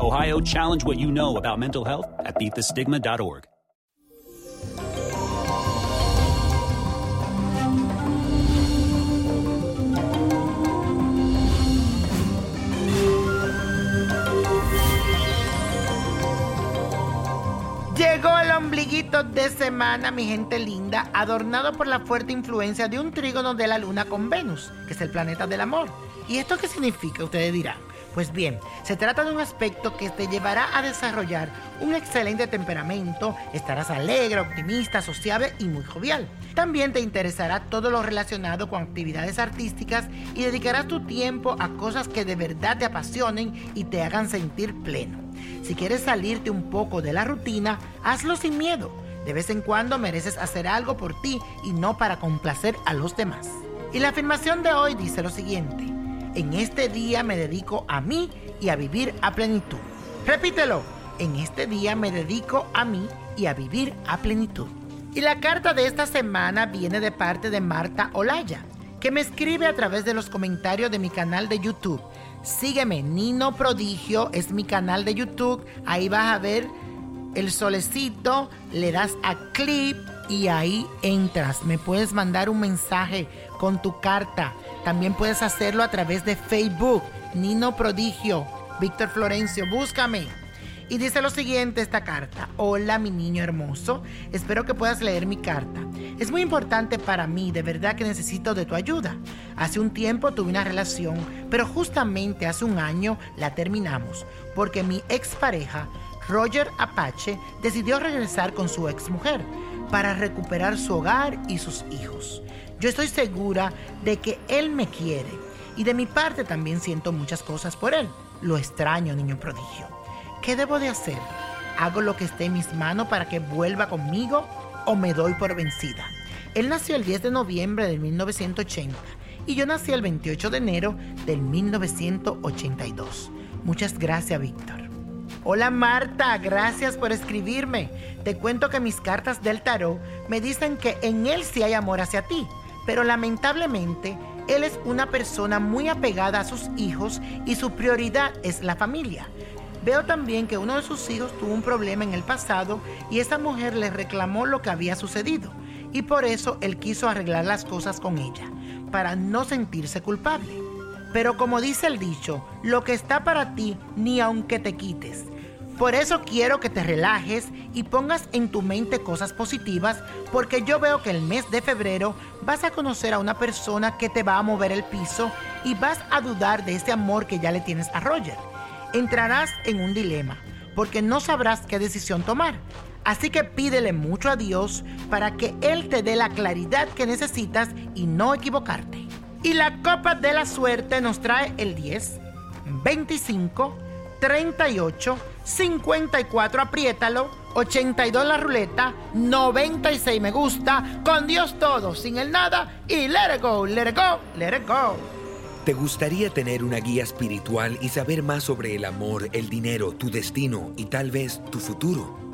Ohio, challenge what you know about mental health at beatthestigma.org. Llegó el ombliguito de semana, mi gente linda, adornado por la fuerte influencia de un trígono de la luna con Venus, que es el planeta del amor. ¿Y esto qué significa? Ustedes dirán. Pues bien, se trata de un aspecto que te llevará a desarrollar un excelente temperamento, estarás alegre, optimista, sociable y muy jovial. También te interesará todo lo relacionado con actividades artísticas y dedicarás tu tiempo a cosas que de verdad te apasionen y te hagan sentir pleno. Si quieres salirte un poco de la rutina, hazlo sin miedo. De vez en cuando mereces hacer algo por ti y no para complacer a los demás. Y la afirmación de hoy dice lo siguiente. En este día me dedico a mí y a vivir a plenitud. Repítelo. En este día me dedico a mí y a vivir a plenitud. Y la carta de esta semana viene de parte de Marta Olaya, que me escribe a través de los comentarios de mi canal de YouTube. Sígueme, Nino Prodigio es mi canal de YouTube. Ahí vas a ver el solecito, le das a clip y ahí entras. Me puedes mandar un mensaje con tu carta. También puedes hacerlo a través de Facebook. Nino Prodigio, Víctor Florencio, búscame. Y dice lo siguiente esta carta. Hola mi niño hermoso, espero que puedas leer mi carta. Es muy importante para mí, de verdad que necesito de tu ayuda. Hace un tiempo tuve una relación, pero justamente hace un año la terminamos, porque mi expareja, Roger Apache, decidió regresar con su exmujer para recuperar su hogar y sus hijos. Yo estoy segura de que él me quiere y de mi parte también siento muchas cosas por él. Lo extraño, niño prodigio. ¿Qué debo de hacer? ¿Hago lo que esté en mis manos para que vuelva conmigo o me doy por vencida? Él nació el 10 de noviembre de 1980 y yo nací el 28 de enero del 1982. Muchas gracias, Víctor. Hola Marta, gracias por escribirme. Te cuento que mis cartas del tarot me dicen que en él sí hay amor hacia ti, pero lamentablemente él es una persona muy apegada a sus hijos y su prioridad es la familia. Veo también que uno de sus hijos tuvo un problema en el pasado y esa mujer le reclamó lo que había sucedido y por eso él quiso arreglar las cosas con ella, para no sentirse culpable. Pero como dice el dicho, lo que está para ti ni aunque te quites. Por eso quiero que te relajes y pongas en tu mente cosas positivas porque yo veo que el mes de febrero vas a conocer a una persona que te va a mover el piso y vas a dudar de ese amor que ya le tienes a Roger. Entrarás en un dilema porque no sabrás qué decisión tomar. Así que pídele mucho a Dios para que Él te dé la claridad que necesitas y no equivocarte. Y la copa de la suerte nos trae el 10, 25, 38, 54, apriétalo, 82 la ruleta, 96 me gusta, con Dios todo, sin el nada y let it go, let it go, let it go. ¿Te gustaría tener una guía espiritual y saber más sobre el amor, el dinero, tu destino y tal vez tu futuro?